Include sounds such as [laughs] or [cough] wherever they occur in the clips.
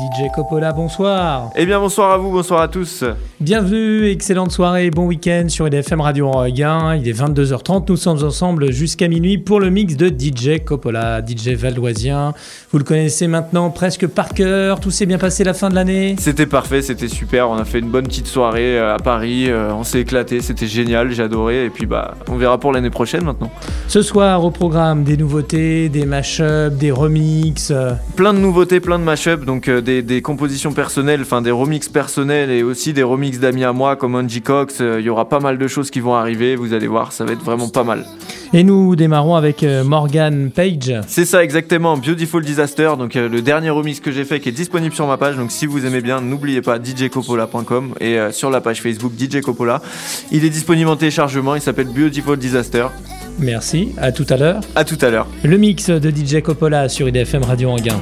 DJ Coppola, bonsoir. Eh bien bonsoir à vous, bonsoir à tous. Bienvenue, excellente soirée, bon week-end sur EDFM Radio Rogain. Il est 22h30, nous sommes ensemble jusqu'à minuit pour le mix de DJ Coppola, DJ valdoisien. Vous le connaissez maintenant presque par cœur, tout s'est bien passé la fin de l'année C'était parfait, c'était super, on a fait une bonne petite soirée euh, à Paris, euh, on s'est éclaté, c'était génial, j'ai adoré et puis bah on verra pour l'année prochaine maintenant. Ce soir au programme des nouveautés, des mashups, des remixes. euh, Plein de nouveautés, plein de mashups, donc des, des compositions personnelles, enfin des remixes personnels et aussi des remixes d'amis à moi comme Angie Cox. Euh, Il y aura pas mal de choses qui vont arriver, vous allez voir, ça va être vraiment pas mal. Et nous démarrons avec euh, Morgan Page. C'est ça exactement, Beautiful Disaster, donc euh, le dernier remix que j'ai fait qui est disponible sur ma page. Donc si vous aimez bien, n'oubliez pas djcoppola.com et sur la page Facebook DJ Coppola. Il est disponible en téléchargement, il s'appelle Beautiful Disaster. Merci, à tout à l'heure. À tout à l'heure. Le mix de DJ Coppola sur IDFM Radio Anguin.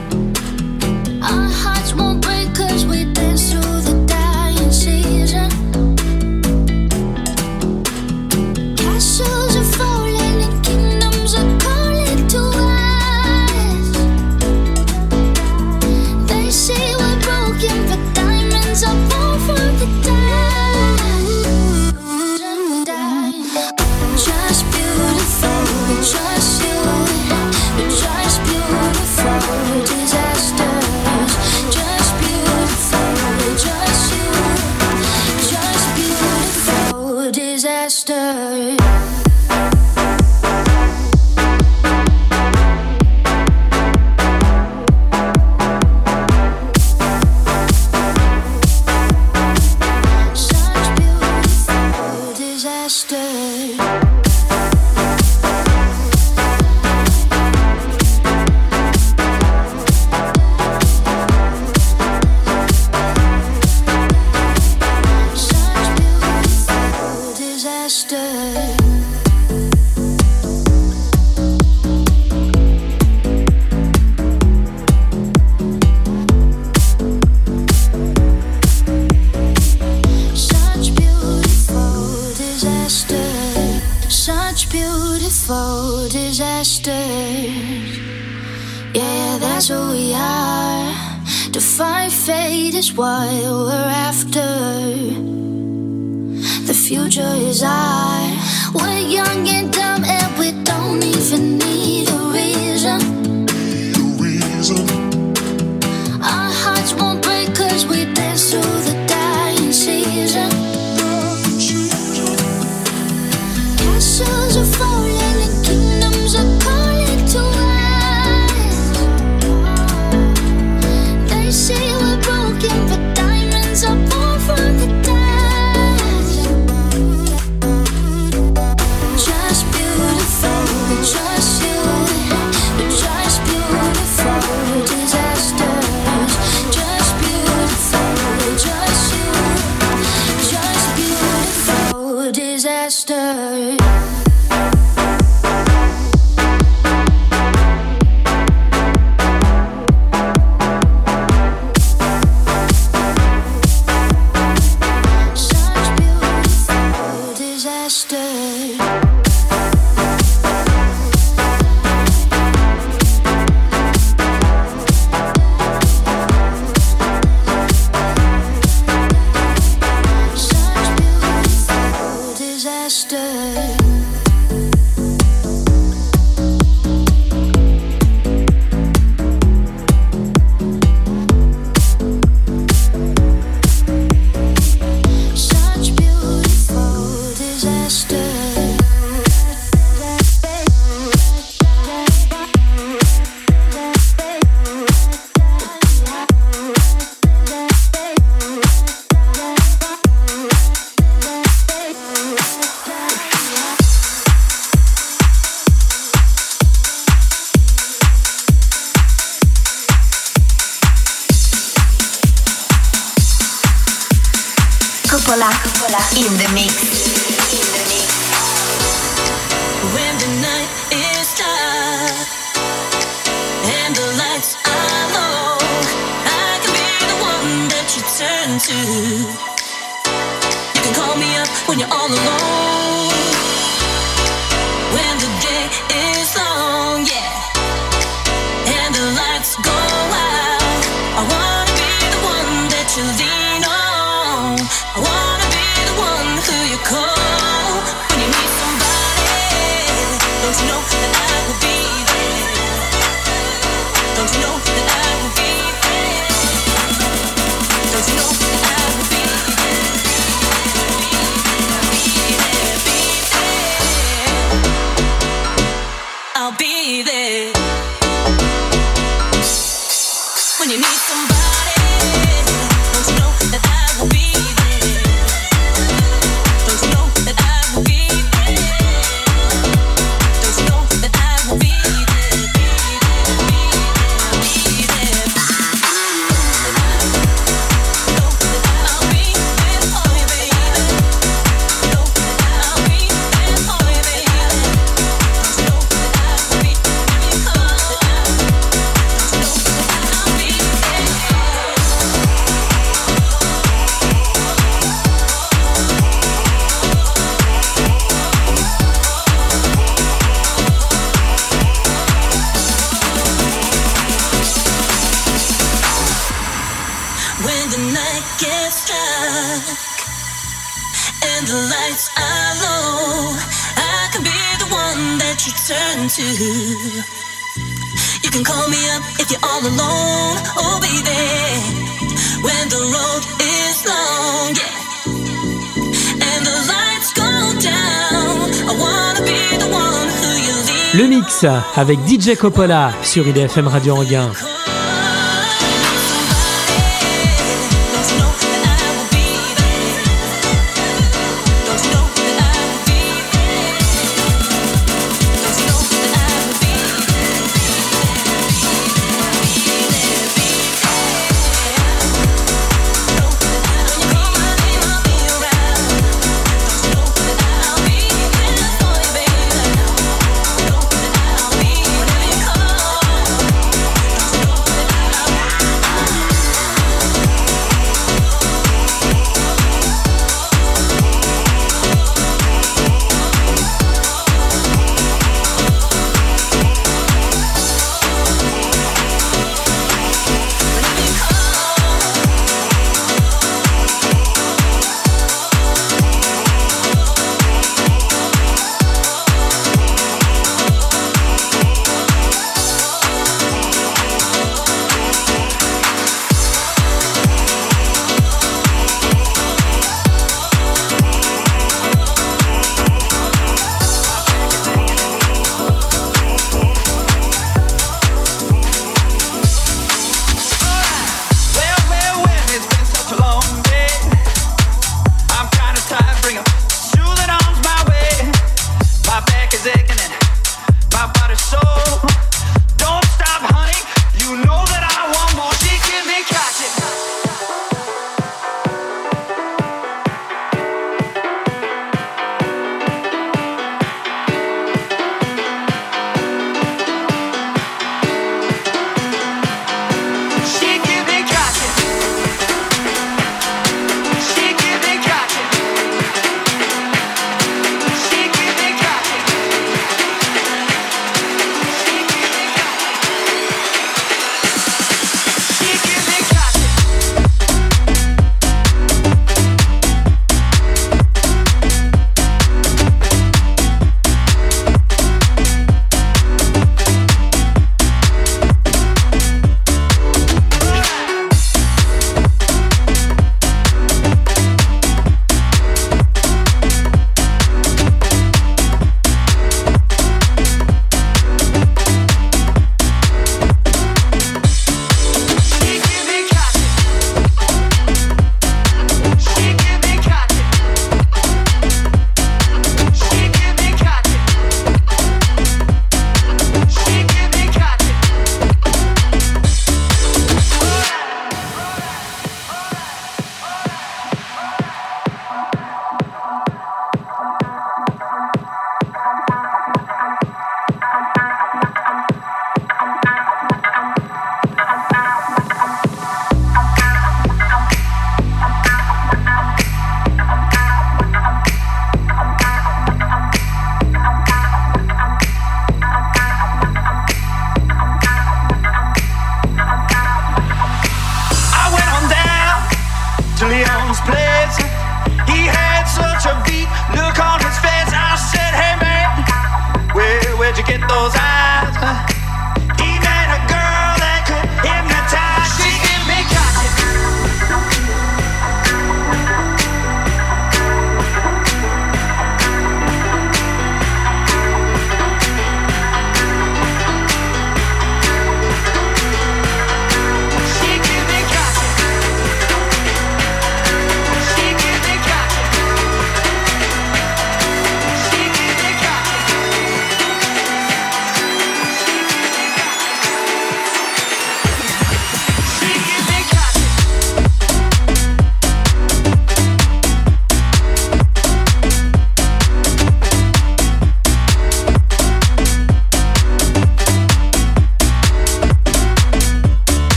Avec DJ Coppola sur IDFM Radio Anguin.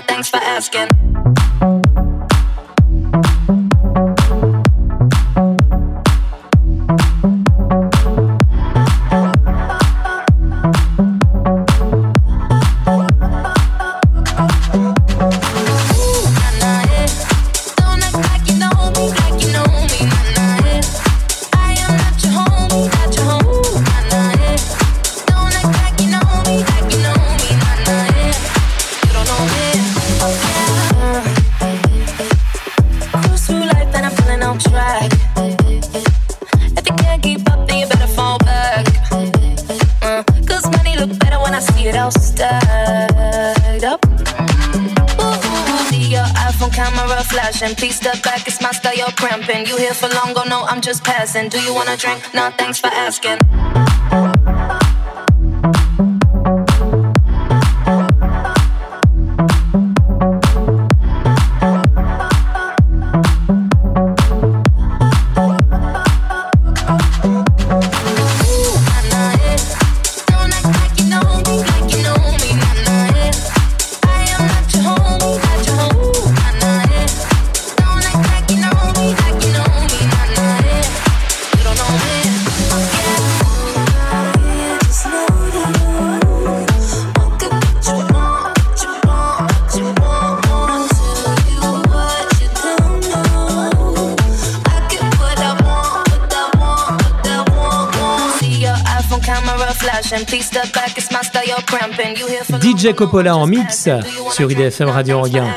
thanks for asking. DJ Coppola en mix sur IDFM Radio Anguin.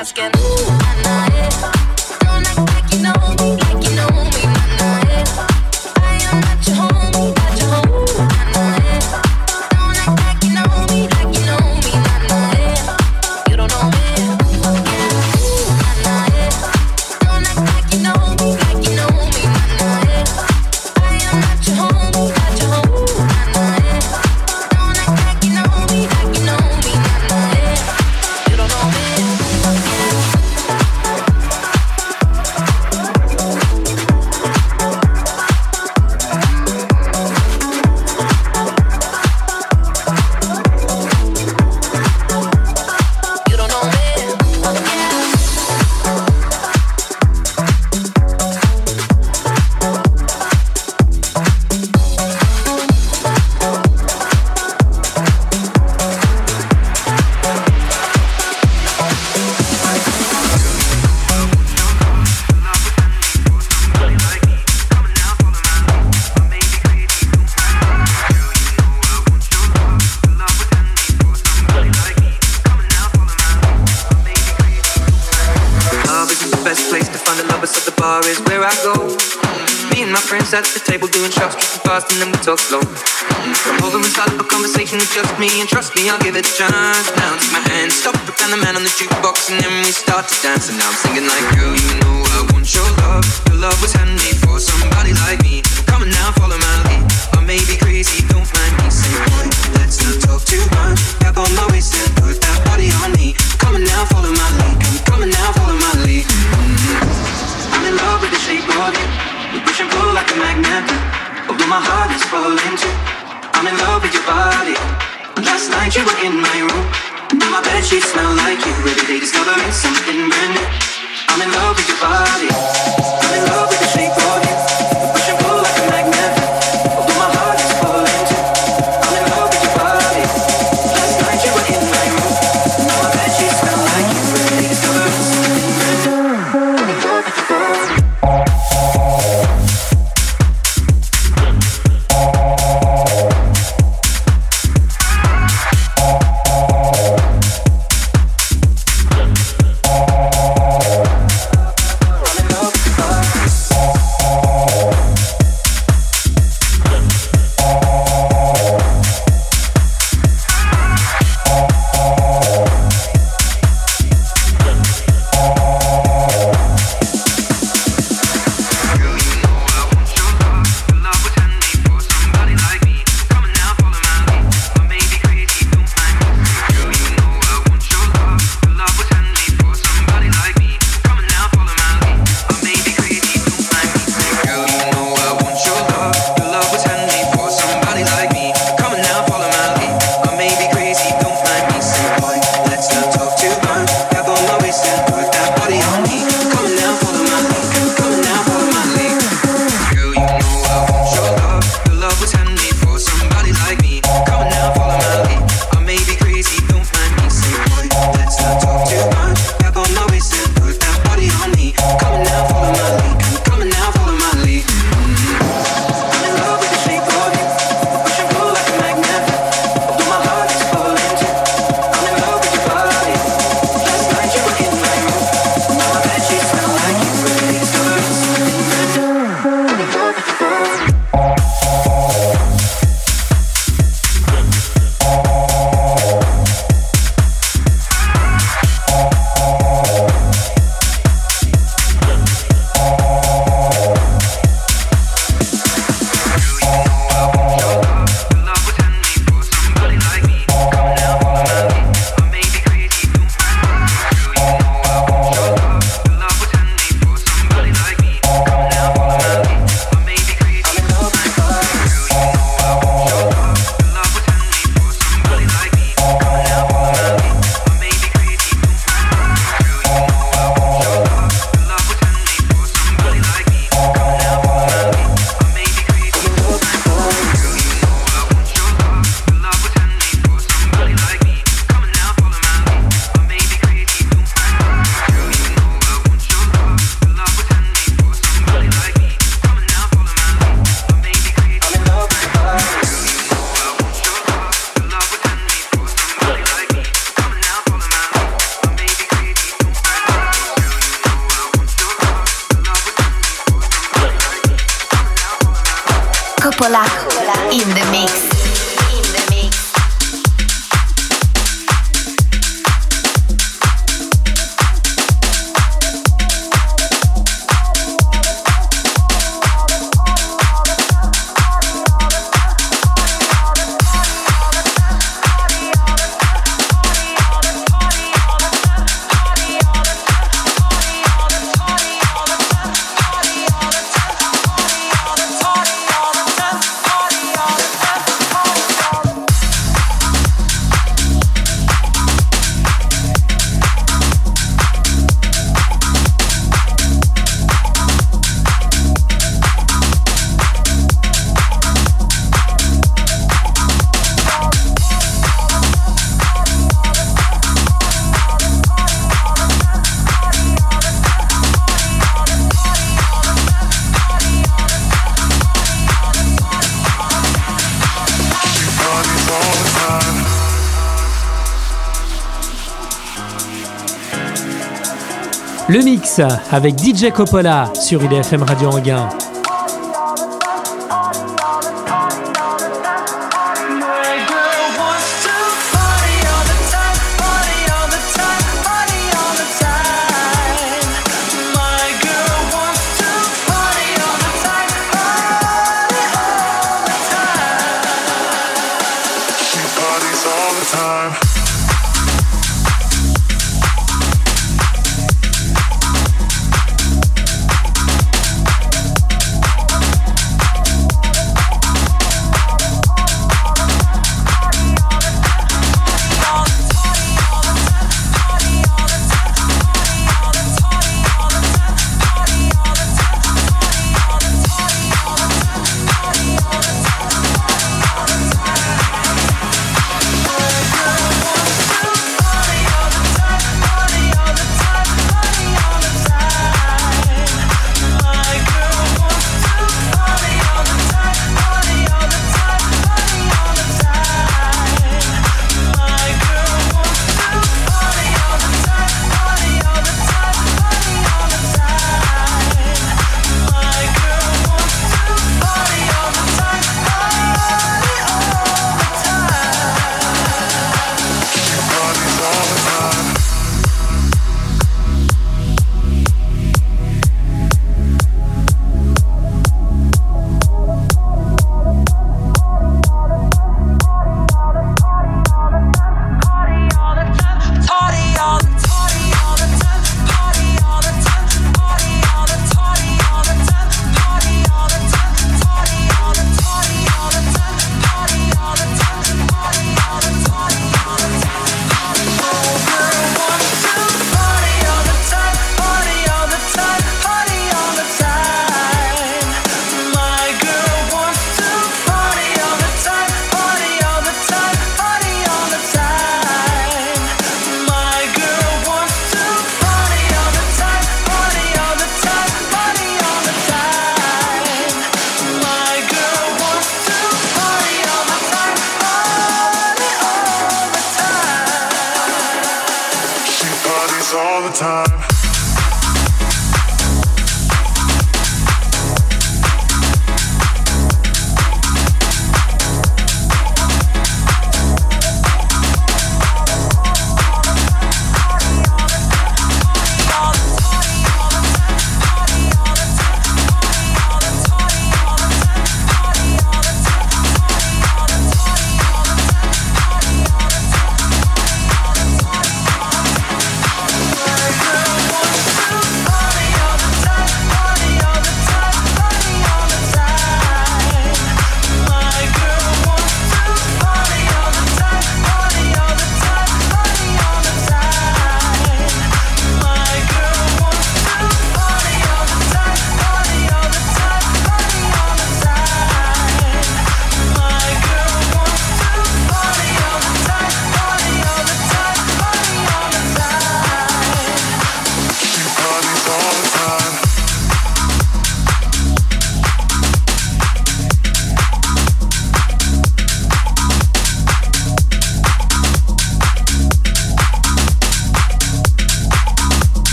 Le mix avec DJ Coppola sur IDFM Radio Anguin.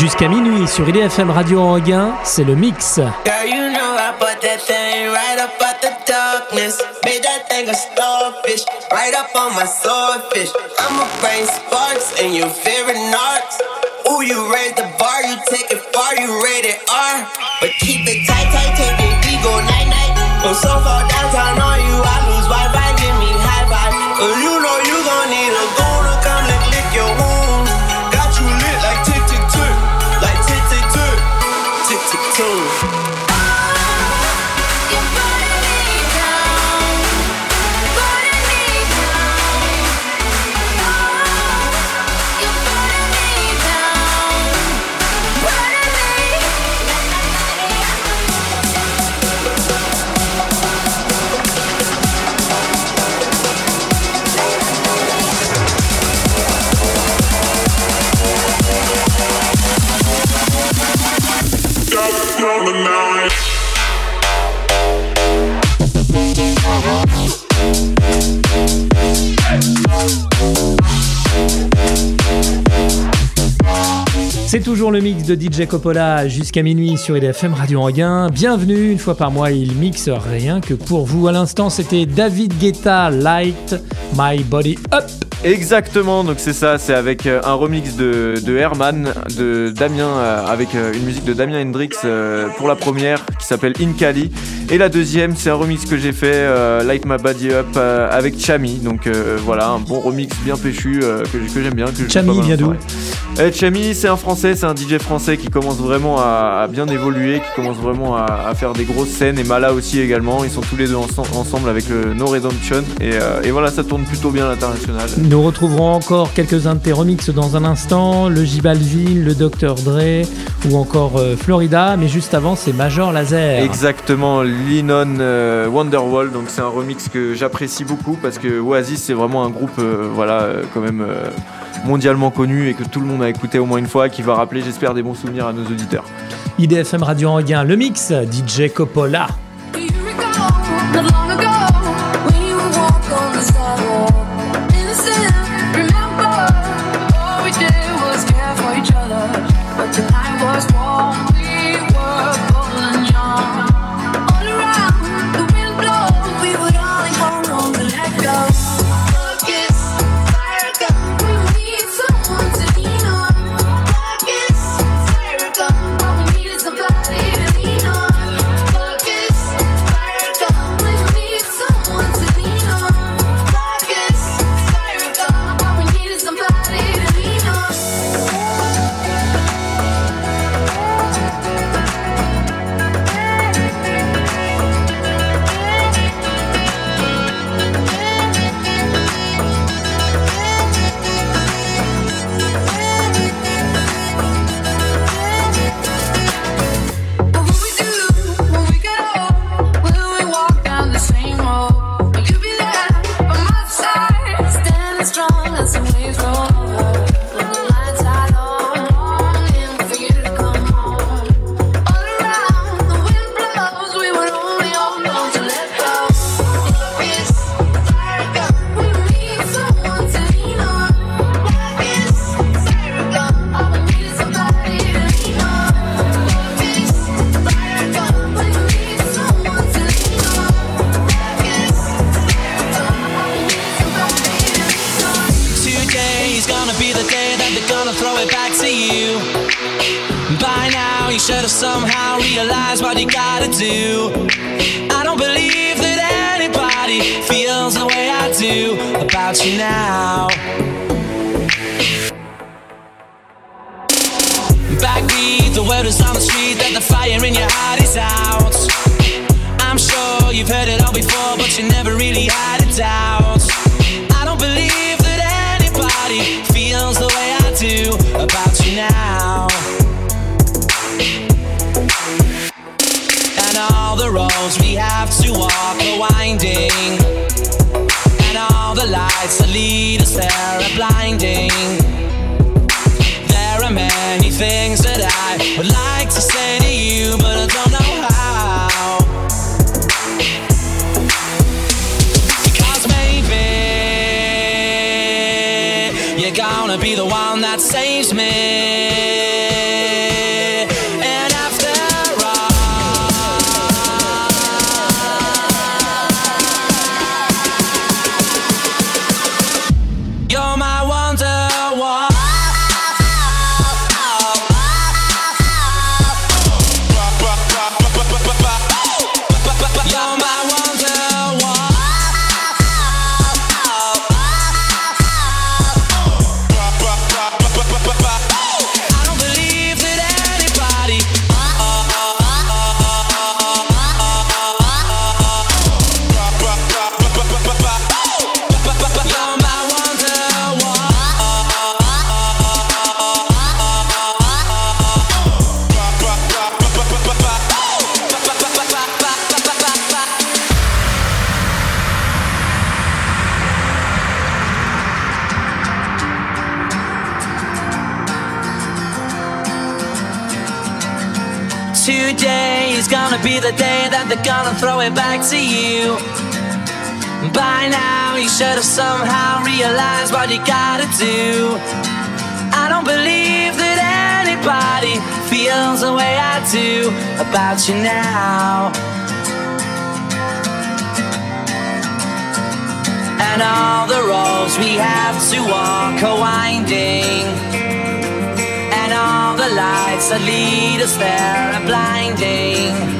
Jusqu'à minuit sur IDFM Radio Anguin, c'est le mix. Girl, you know I put that thing right up at the darkness. Made that thing a starfish, right up on my swordfish. Bring sparks and you raise the bar, you take it far, you. But keep it tight, tight, night, night. So far you, I lose give me high C'est toujours le mix de DJ Coppola jusqu'à minuit sur IDFM Radio Anguin. Bienvenue, une fois par mois, il mixe rien que pour vous. À l'instant, c'était David Guetta, Light My Body Up. Exactement, donc c'est ça, c'est avec euh, un remix de, de Herman, de Damien, euh, avec euh, une musique de Damien Hendrix pour la première qui s'appelle Incali. Et la deuxième, c'est un remix que j'ai fait, Light My Body Up, avec Chami. Donc voilà, un bon remix bien péchu que, que j'aime bien. Que Chami vient d'où? Chami, c'est un français, c'est un DJ français qui commence vraiment à, à bien évoluer, qui commence vraiment à, à faire des grosses scènes. Et Mala aussi également, ils sont tous les deux ense- ensemble avec le No Redemption. Et, euh, et voilà, ça tourne plutôt bien à l'international. Nous retrouverons encore quelques-uns de tes remixes dans un instant, le J Balvin, le Dr Dre ou encore euh, Florida, mais juste avant c'est Major Laser. Exactement, Linon euh, Wonderwall. Donc c'est un remix que j'apprécie beaucoup parce que Oasis c'est vraiment un groupe, euh, voilà, quand même mondialement connu et que tout le monde a écouté au moins une fois, qui va rappeler, j'espère, des bons souvenirs à nos auditeurs. IDFM Radio Anguin, le mix, DJ Coppola. Gonna throw it back to you. By now, you should have somehow realized what you gotta do. I don't believe that anybody feels the way I do about you now. And all the roads we have to walk are winding. And all the lights that lead us there are blinding.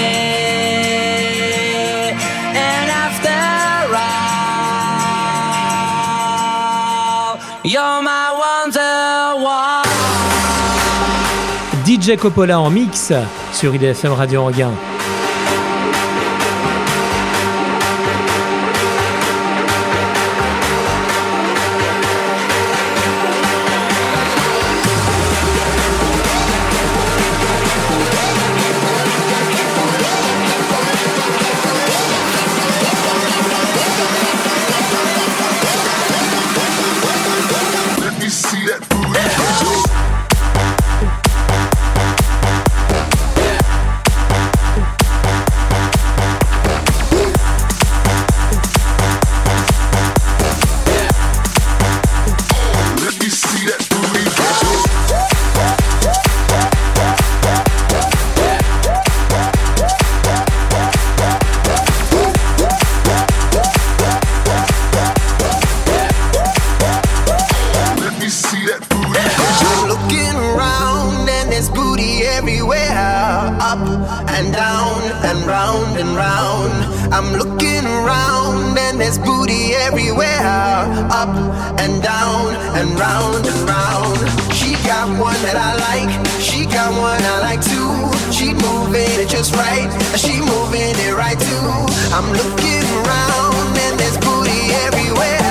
DJ Coppola en mix sur IDFM Radio Anguin. I'm looking around and there's booty everywhere. Up and down and round and round. She got one that I like. She got one I like too. She moving it just right. She moving it right too. I'm looking around and there's booty everywhere.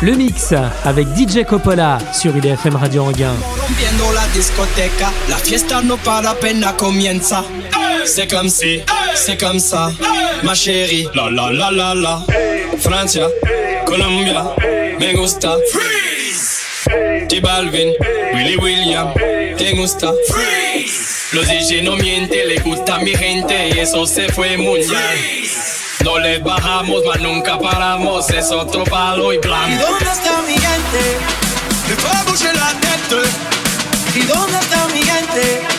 Le mix avec DJ Coppola sur IDFM Radio Anguin. La discoteca, la fiesta no para pena comienza. C'est comme si, c'est comme ça, ma chérie. La la la la la. Francia, Colombia, me gusta. Freeze. J Balvin, Willy William, te gusta. Freeze. Los DJ no mienten, le gusta mi gente y eso se fue mundial. No le bajamos, mas nunca paramos, es otro palo y ¿Y blanco. dónde está mi gente? Le la tête. ¿Y dónde está mi gente?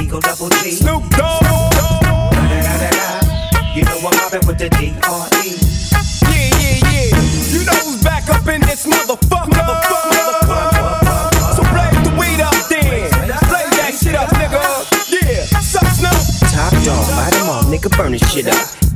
Eagle Double G. Snoop Dogg. You know I'm mobbing with the D.R.E. Yeah, yeah, yeah. You know who's back up in this motherfucker. So blaze the weed up then. Blaze that shit up, nigga. Yeah, suck Snoop. Top dog, bite 'em all, nigga, burn this shit up.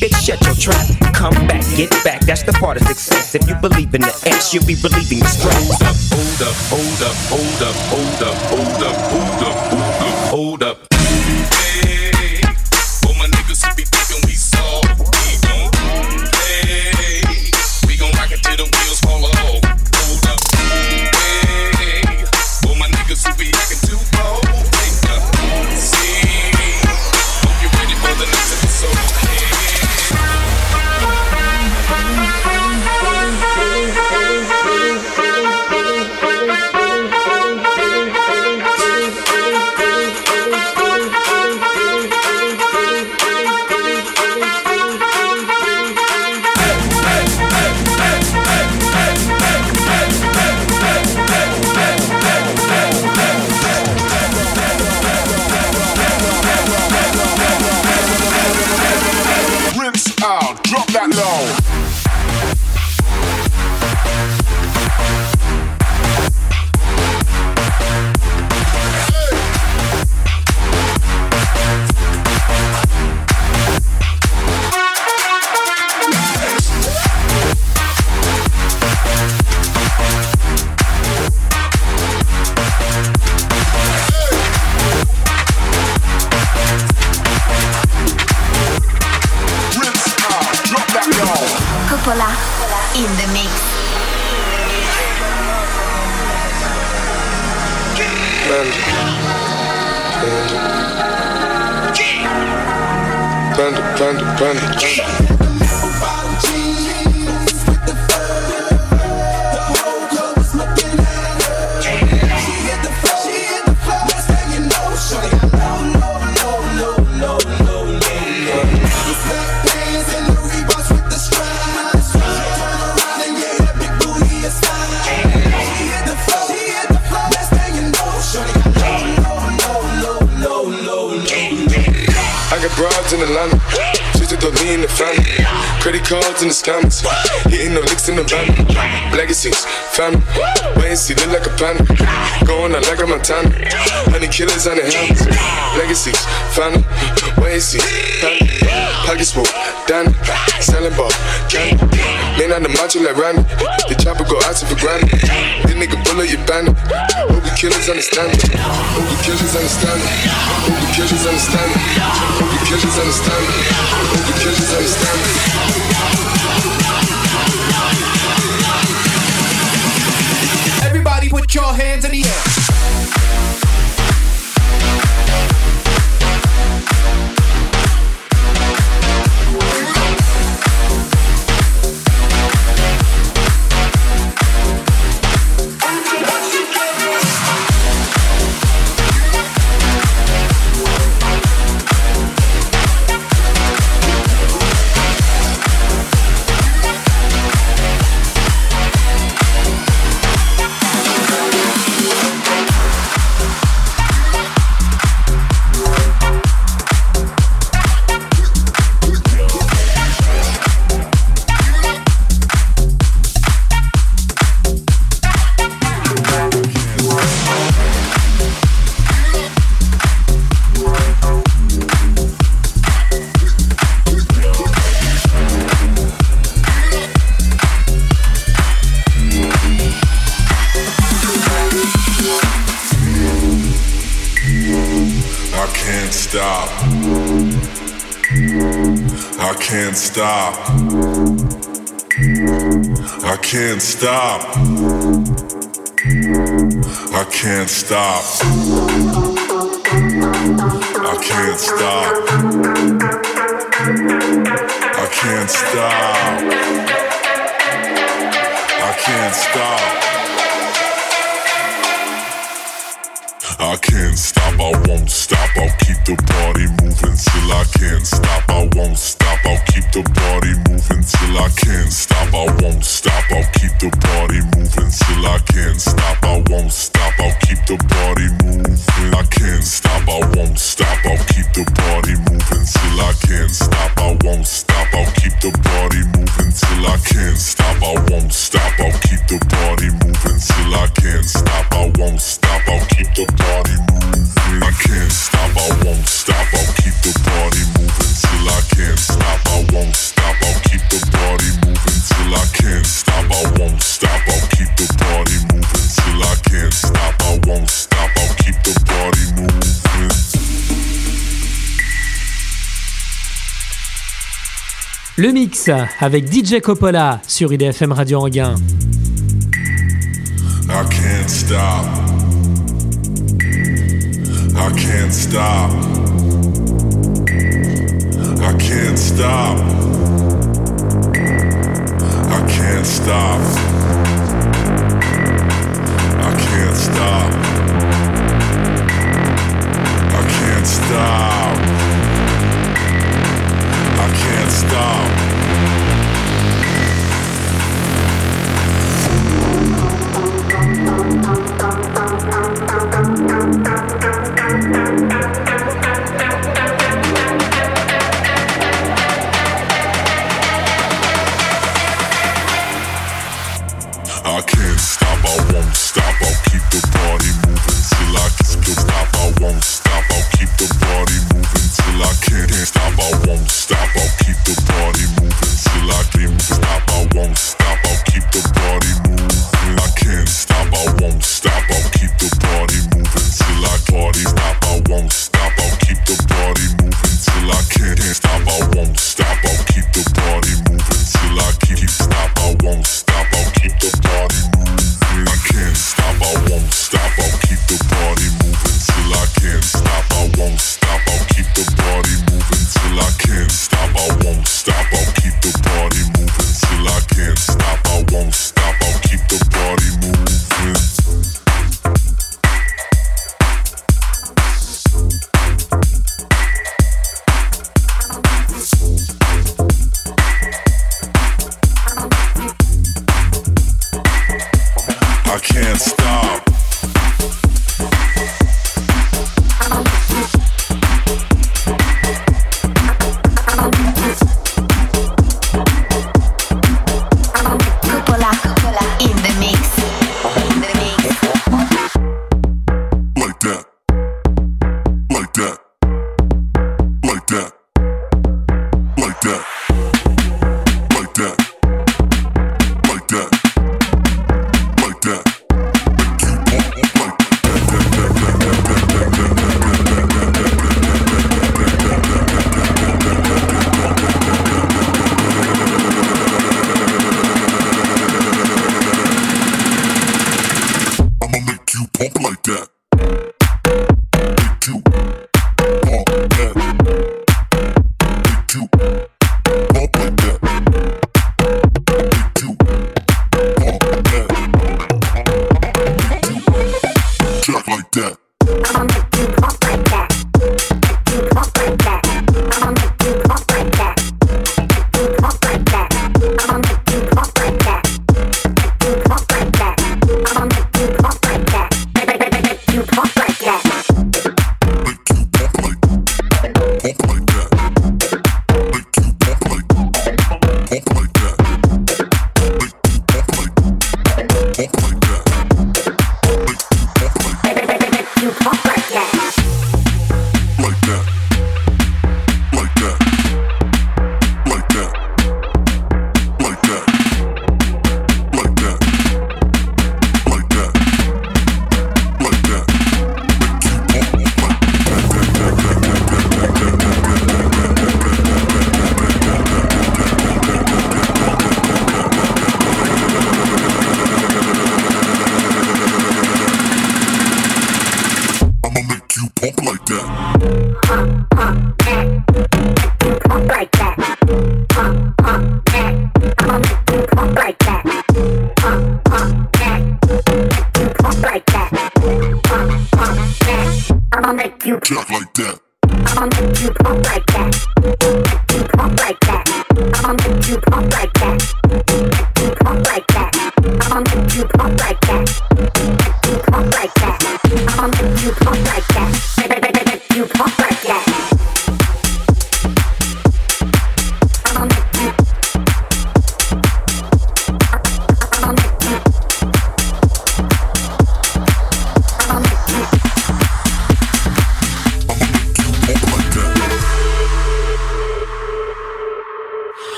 bitch, shut your trap. Come back, get back, that's the part of success. If you believe in the ass, you'll be relieving the stress. Hold up, hold up, hold up, hold up, hold up, hold up, hold up, hold up. Hey, burning. broads in Atlanta with the lean in front. Credit cards and the scammers. Hitting the licks in the van. Legacies, family. Wait and see, look like a panda. Going out like a Montana. Honey killers on the helmets. Legacies, family. Wait and see, family. Pockets full, Danny. Selling ball, candy. Man on the macho like Randy. The chopper go out for granted. This nigga bullet your bandit. Hope the killers understand it. Hope the killers understand it. Hope the killers understand it understand understand. Everybody put your hands in the air. stop. Le mix avec DJ Coppola sur IDFM Radio Anguin. I can't stop. I can't stop. I can't stop. I can't stop. I can't stop. I can't stop.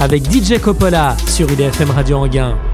Avec DJ Coppola sur IDFM Radio Anguin.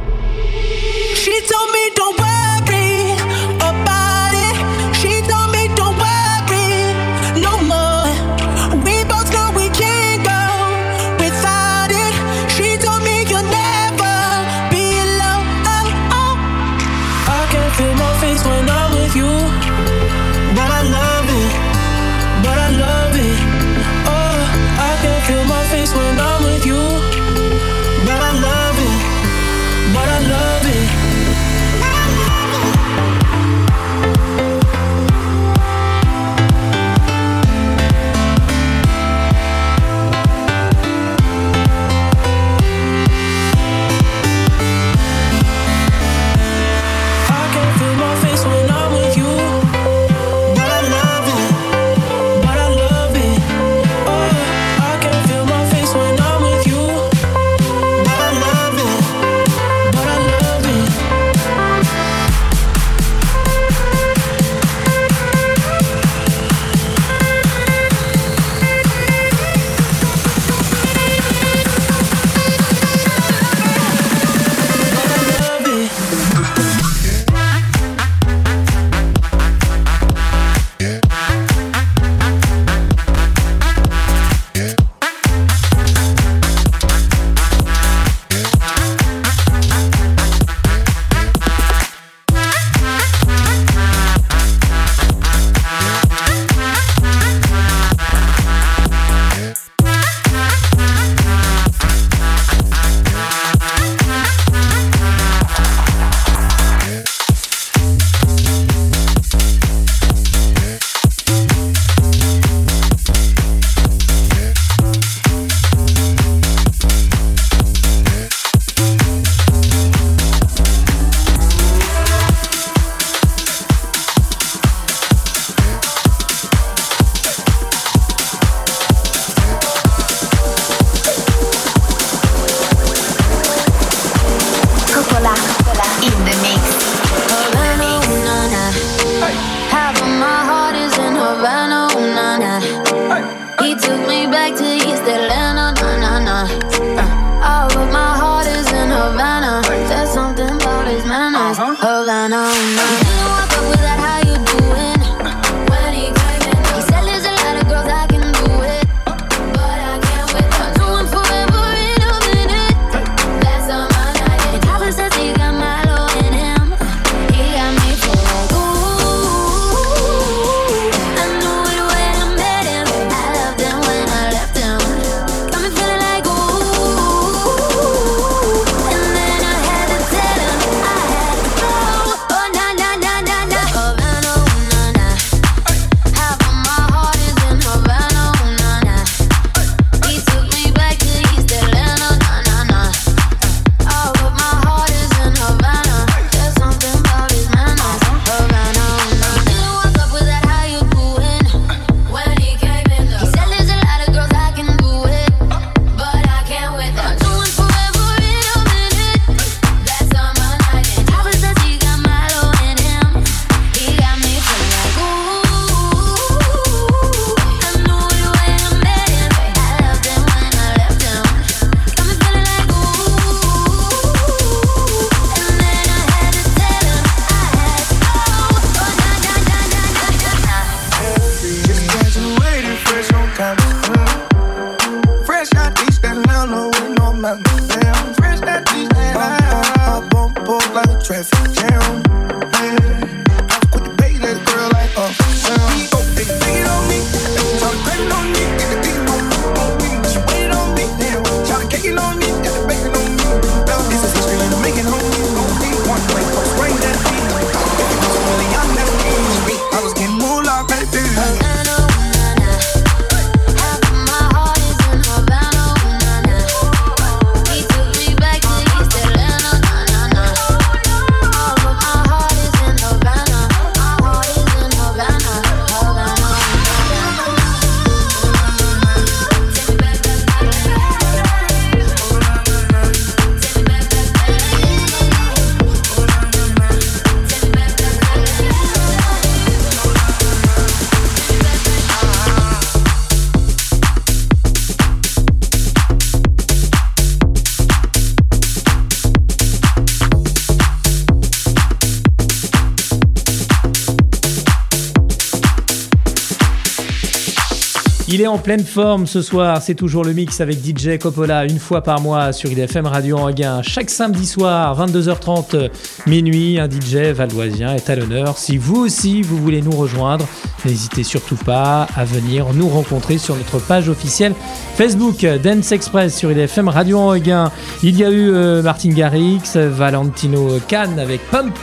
En pleine forme ce soir, c'est toujours le mix avec DJ Coppola une fois par mois sur IDFM Radio Anguin. Chaque samedi soir, 22h30 euh, minuit, un DJ valdoisien est à l'honneur. Si vous aussi vous voulez nous rejoindre, n'hésitez surtout pas à venir nous rencontrer sur notre page officielle Facebook Dance Express sur IDFM Radio Anguin. Il y a eu euh, Martin Garrix, Valentino Khan avec Pump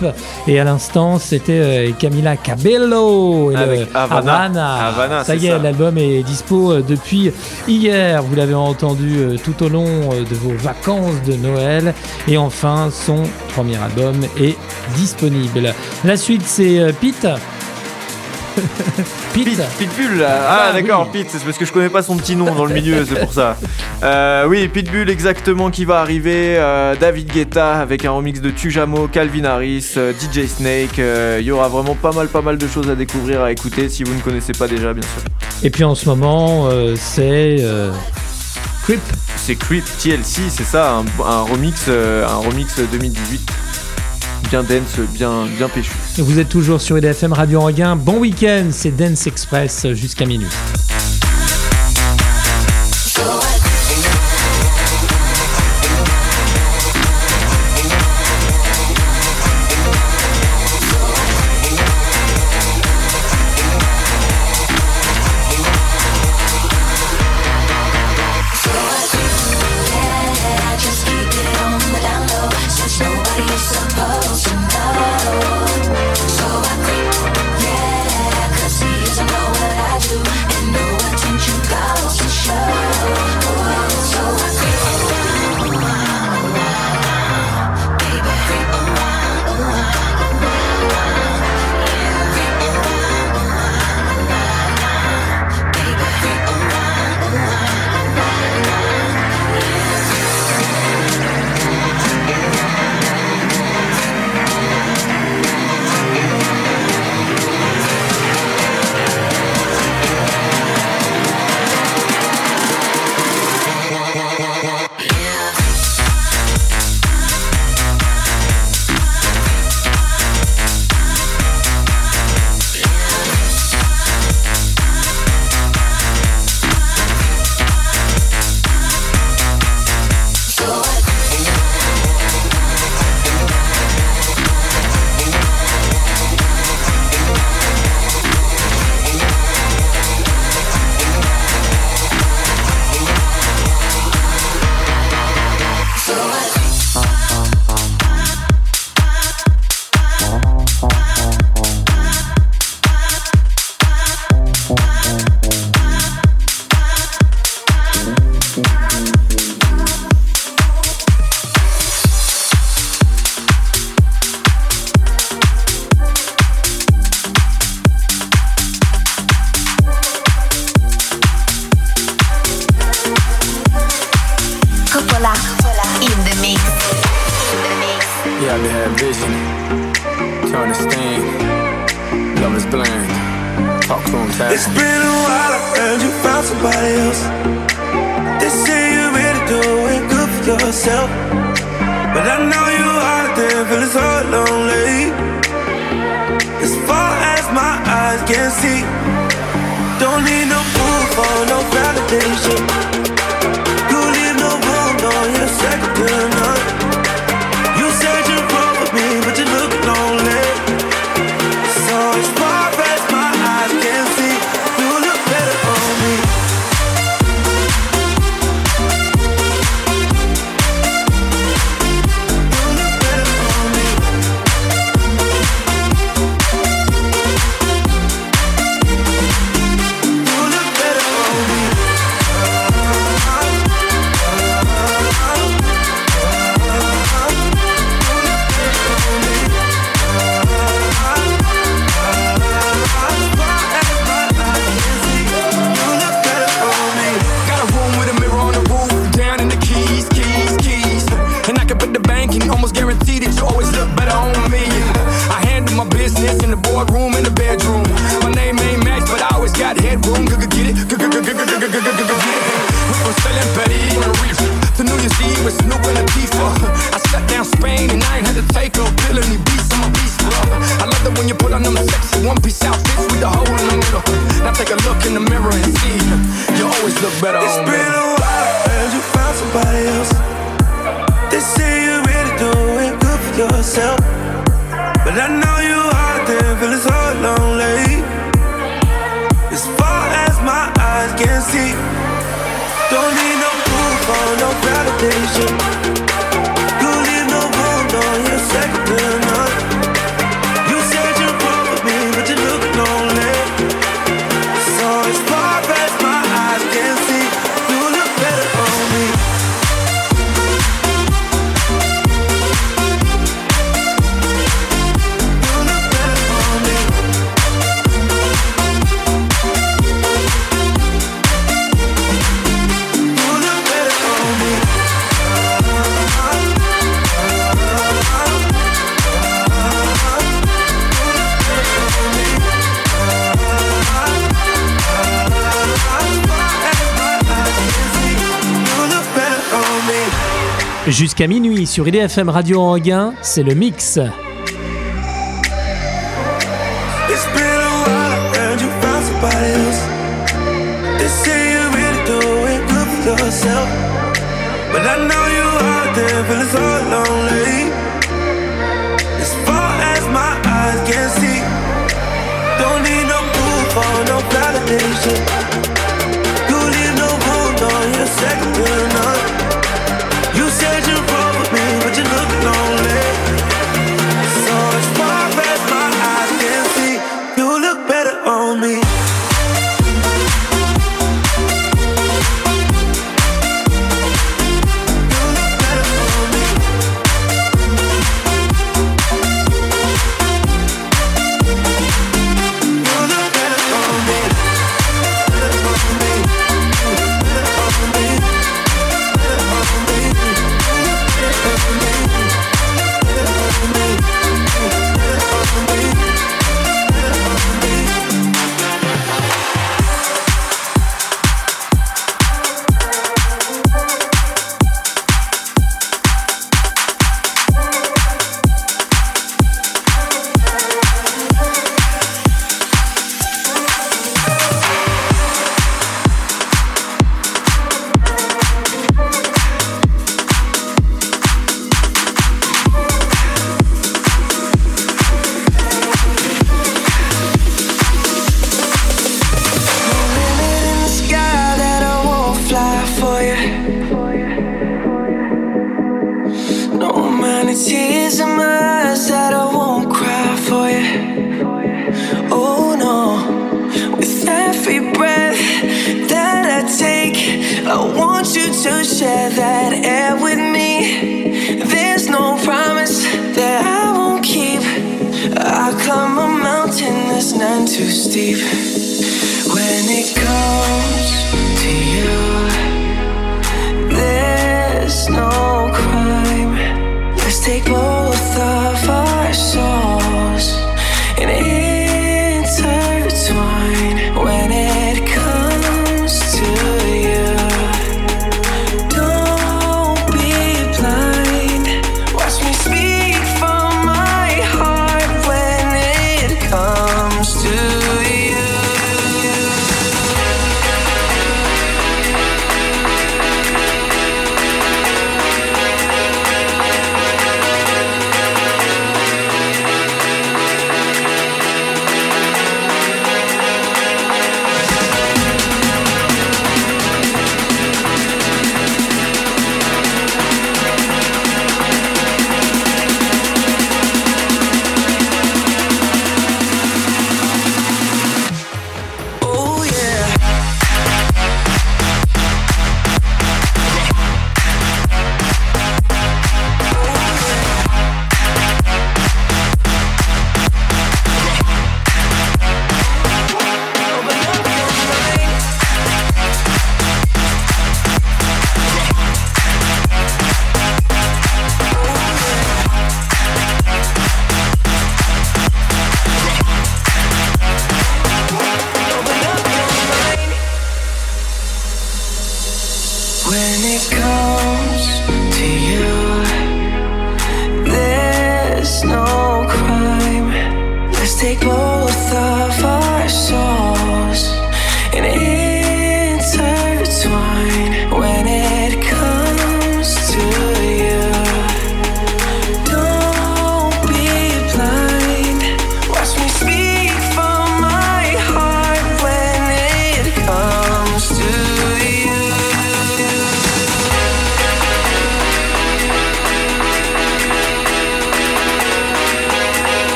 et à l'instant c'était euh, Camila Cabello et le Avec Havana. Havana. Havana, ça y est, l'album est dispo euh, depuis hier. Vous l'avez entendu euh, tout au long de vos vacances de Noël. Et enfin, son premier album est disponible. La suite, c'est euh, [laughs] Pete. Pete. Pitbull là. Ah, Ah, d'accord, oui. Pete, c'est parce que je connais pas son petit nom dans le milieu, c'est pour ça. Euh, oui, Pitbull exactement qui va arriver. euh, David Guetta avec un remix de Tujamo, Calvin Harris, euh, DJ Snake. Il y aura vraiment pas mal, pas mal de choses à découvrir, à écouter si vous ne connaissez pas déjà, bien sûr. Et puis en ce moment, c'est Creep. C'est Creep TLC, c'est ça, un, un remix, un remix 2018. Bien dense, bien, bien. Vous êtes toujours sur EDFM Radio Anguin. Bon week-end, c'est Dance Express jusqu'à minuit. boom, go, get it, go, go, go, go, go, go, go, go, get it. We were selling Betty and New Year's Eve with Snoop and Latifah. I down Spain and I ain't had to take pill and beats. Beast. I love when you put on them sexy one piece outfits with hole in the middle. Now take a look in the mirror and see you always look better. It's on been me. a while and you found somebody else. They say you really doing good for yourself, but I know you out there feeling so alone. for no validation. Jusqu'à minuit sur IDFM Radio Anguin, c'est le mix.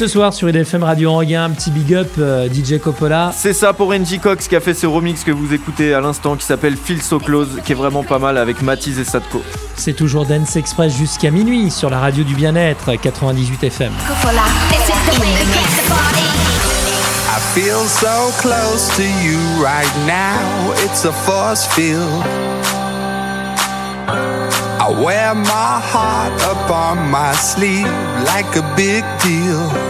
Ce soir sur IDFM Radio Anguin, un petit big up euh, DJ Coppola. C'est ça pour Angie Cox qui a fait ce remix que vous écoutez à l'instant qui s'appelle Feel So Close, qui est vraiment pas mal avec Matisse et Sadko. C'est toujours Dance Express jusqu'à minuit sur la radio du bien-être 98 FM. Coppola. This is the way to get the party. I feel so close to you right now. It's a force field. I wear my heart up on my sleeve like a big deal.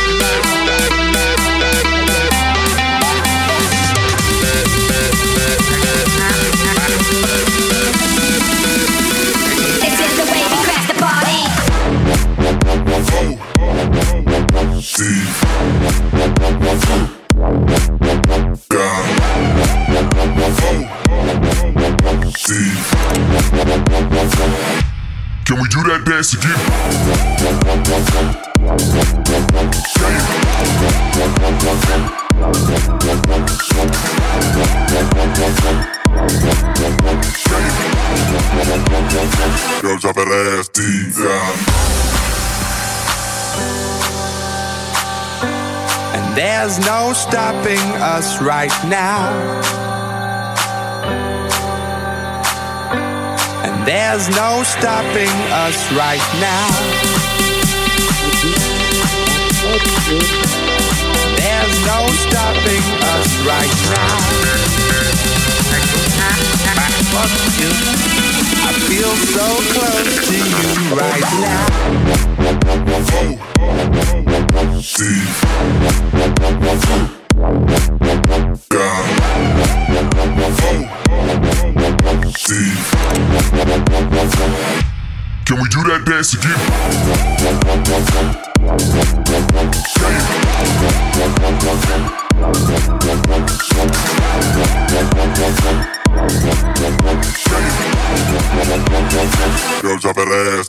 Can we do that dance again? There's no stopping us right now. And there's no stopping us right now. There's no stopping us right now. I feel so close to you right now. Can we do that dance again? Drop Yo ya perré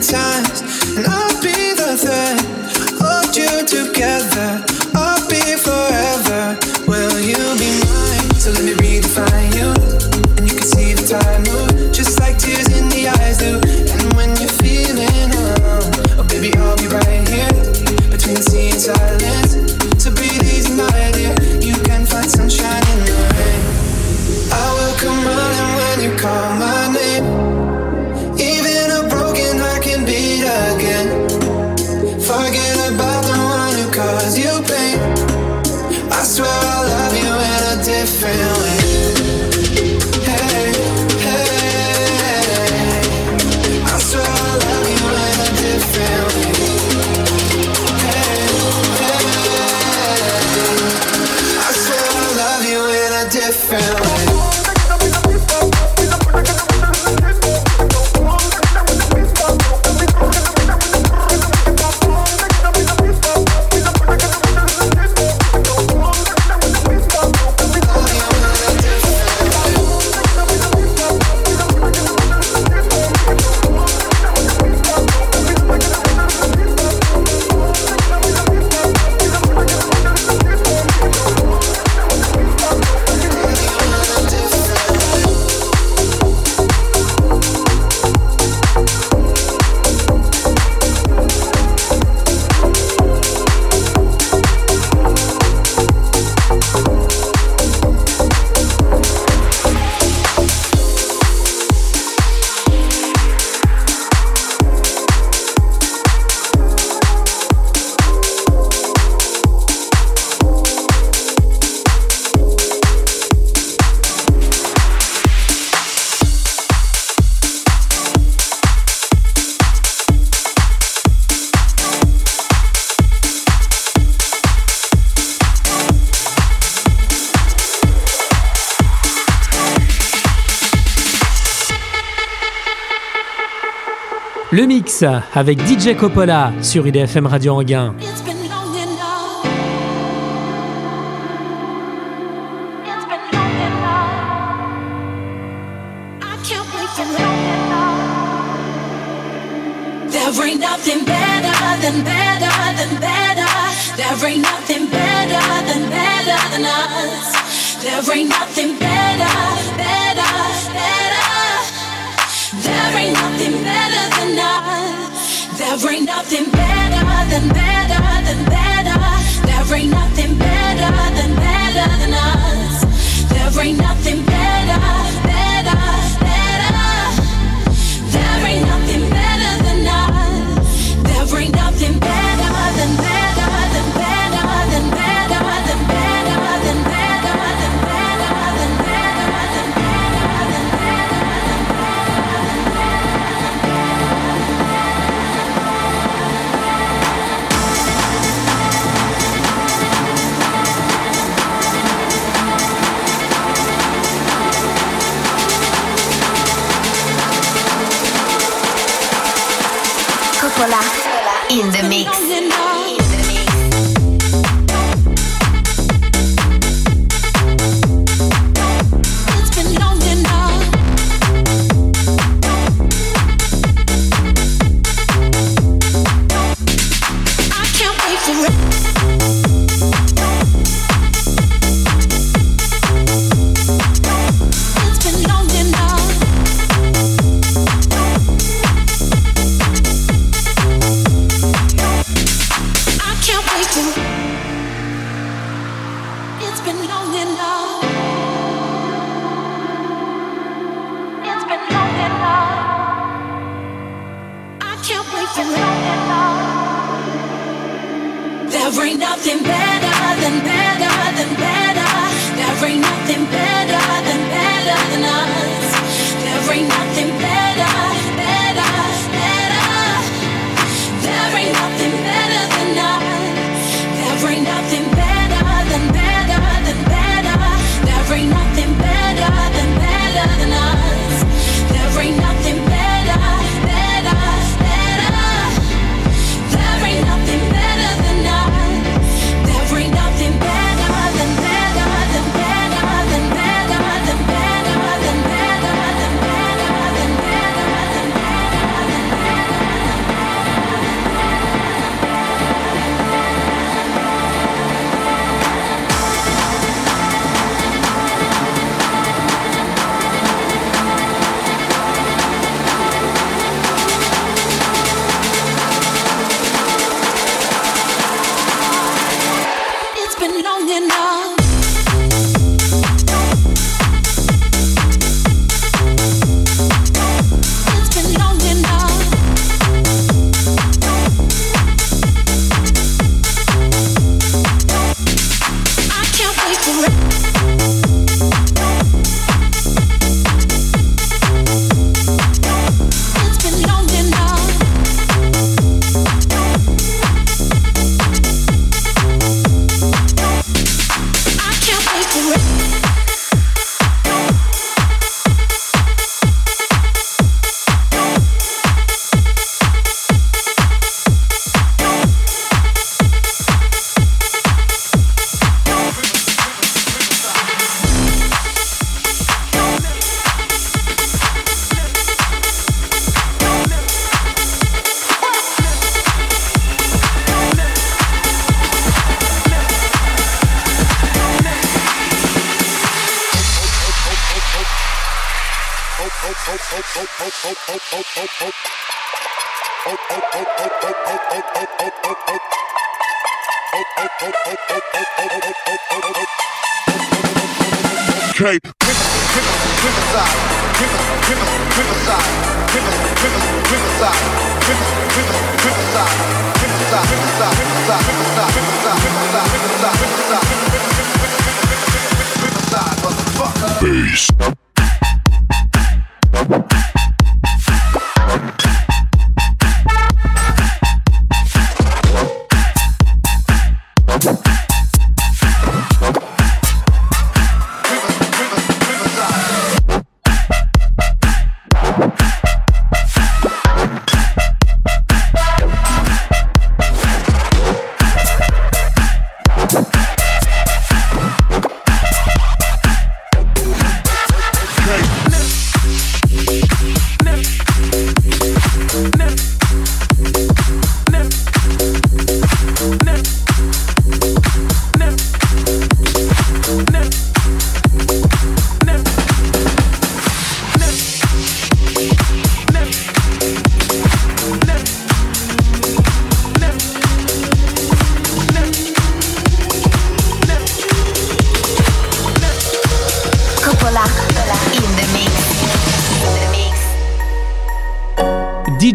Time. Avec DJ Coppola sur IDFM Radio Anguin. dancing.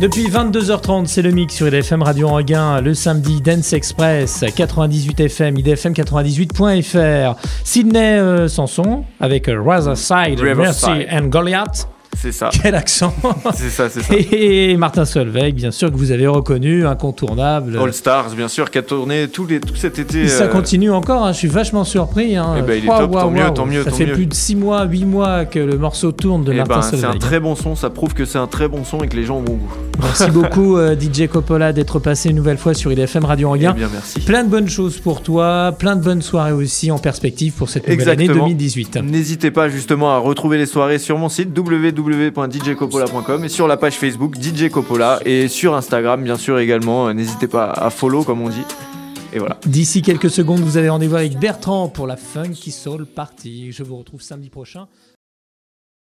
Depuis 22h30, c'est le mix sur IDFM Radio Anguin, le samedi Dance Express 98 FM, idfm98.fr. Sydney euh, Sanson avec euh, Rather Side, Riverside. Mercy and Goliath. C'est ça. Quel accent C'est ça, c'est ça. Et Martin Solveig, bien sûr, que vous avez reconnu, incontournable. All Stars, bien sûr, qui a tourné tout, les, tout cet été. Et ça euh, continue encore, hein, je suis vachement surpris. hein. Eh ben, il est top, tant waouh, mieux, waouh. tant mieux, Ça tant fait mieux. plus de 6 mois, 8 mois que le morceau tourne de eh Martin ben, c'est un Solveig. très bon son, ça prouve que c'est un très bon son et que les gens ont bon goût. Merci [laughs] beaucoup euh, DJ Coppola d'être passé une nouvelle fois sur IDFM Radio Anguin. Eh bien, merci. Plein de bonnes choses pour toi, plein de bonnes soirées aussi en perspective pour cette nouvelle année Exactement. 2018. N'hésitez pas justement à retrouver les soirées sur mon site www.djcoppola.com et sur la page Facebook DJ Coppola et sur Instagram bien sûr également. Euh, N'hésitez pas à follow comme on dit. Et voilà. D'ici quelques secondes, vous avez rendez-vous avec Bertrand pour la Funky Soul Party. Je vous retrouve samedi prochain